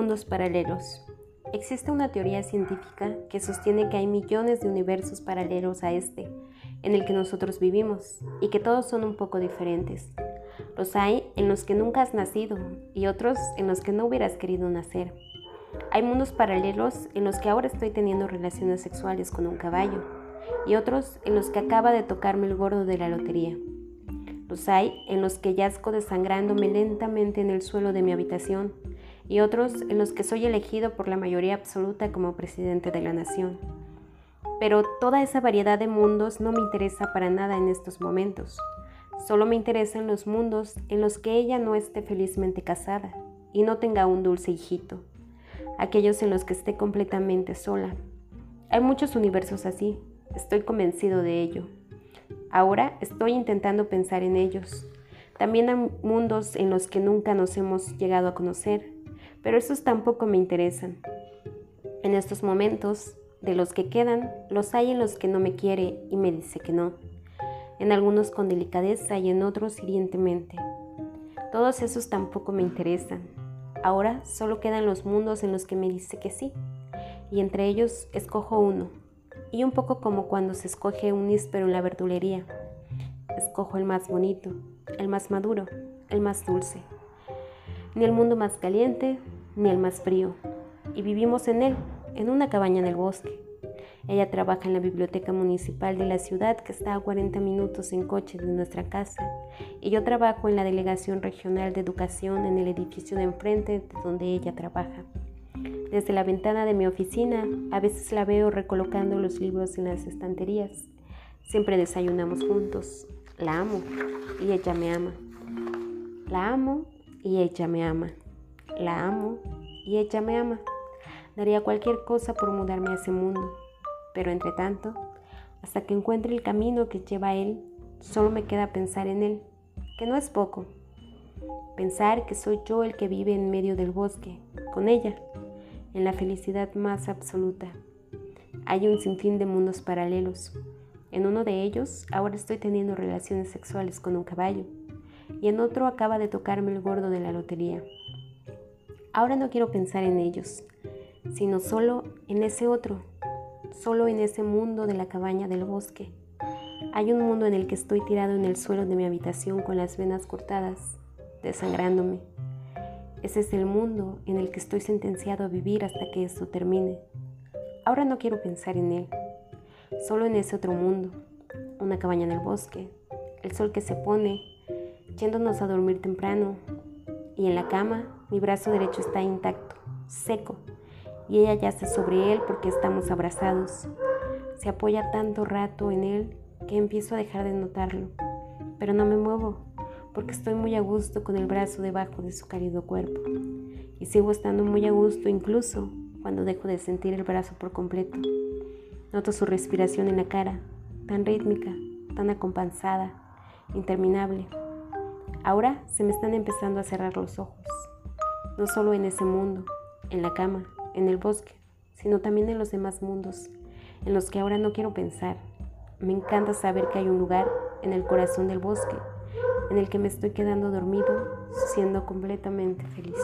Mundos paralelos. Existe una teoría científica que sostiene que hay millones de universos paralelos a este, en el que nosotros vivimos, y que todos son un poco diferentes. Los hay en los que nunca has nacido y otros en los que no hubieras querido nacer. Hay mundos paralelos en los que ahora estoy teniendo relaciones sexuales con un caballo y otros en los que acaba de tocarme el gordo de la lotería. Los hay en los que yazco desangrándome lentamente en el suelo de mi habitación y otros en los que soy elegido por la mayoría absoluta como presidente de la nación. Pero toda esa variedad de mundos no me interesa para nada en estos momentos. Solo me interesan los mundos en los que ella no esté felizmente casada y no tenga un dulce hijito. Aquellos en los que esté completamente sola. Hay muchos universos así, estoy convencido de ello. Ahora estoy intentando pensar en ellos. También hay mundos en los que nunca nos hemos llegado a conocer pero esos tampoco me interesan. En estos momentos, de los que quedan, los hay en los que no me quiere y me dice que no. En algunos con delicadeza y en otros hirientemente. Todos esos tampoco me interesan. Ahora solo quedan los mundos en los que me dice que sí. Y entre ellos escojo uno. Y un poco como cuando se escoge un níspero en la verdulería. Escojo el más bonito, el más maduro, el más dulce ni el mundo más caliente, ni el más frío, y vivimos en él, en una cabaña en el bosque. Ella trabaja en la biblioteca municipal de la ciudad que está a 40 minutos en coche de nuestra casa y yo trabajo en la delegación regional de educación en el edificio de enfrente de donde ella trabaja. Desde la ventana de mi oficina a veces la veo recolocando los libros en las estanterías. Siempre desayunamos juntos. La amo y ella me ama. La amo y ella me ama. La amo y ella me ama. Daría cualquier cosa por mudarme a ese mundo, pero entre tanto, hasta que encuentre el camino que lleva a él, solo me queda pensar en él, que no es poco. Pensar que soy yo el que vive en medio del bosque, con ella, en la felicidad más absoluta. Hay un sinfín de mundos paralelos. En uno de ellos ahora estoy teniendo relaciones sexuales con un caballo y en otro acaba de tocarme el gordo de la lotería. Ahora no quiero pensar en ellos, sino solo en ese otro, solo en ese mundo de la cabaña del bosque. Hay un mundo en el que estoy tirado en el suelo de mi habitación con las venas cortadas, desangrándome. Ese es el mundo en el que estoy sentenciado a vivir hasta que esto termine. Ahora no quiero pensar en él, solo en ese otro mundo, una cabaña en el bosque, el sol que se pone yéndonos a dormir temprano. Y en la cama, mi brazo derecho está intacto, seco, y ella yace sobre él porque estamos abrazados. Se apoya tanto rato en él que empiezo a dejar de notarlo, pero no me muevo porque estoy muy a gusto con el brazo debajo de su cálido cuerpo. Y sigo estando muy a gusto incluso cuando dejo de sentir el brazo por completo. Noto su respiración en la cara, tan rítmica, tan acompasada, interminable. Ahora se me están empezando a cerrar los ojos, no solo en ese mundo, en la cama, en el bosque, sino también en los demás mundos, en los que ahora no quiero pensar. Me encanta saber que hay un lugar en el corazón del bosque en el que me estoy quedando dormido, siendo completamente feliz.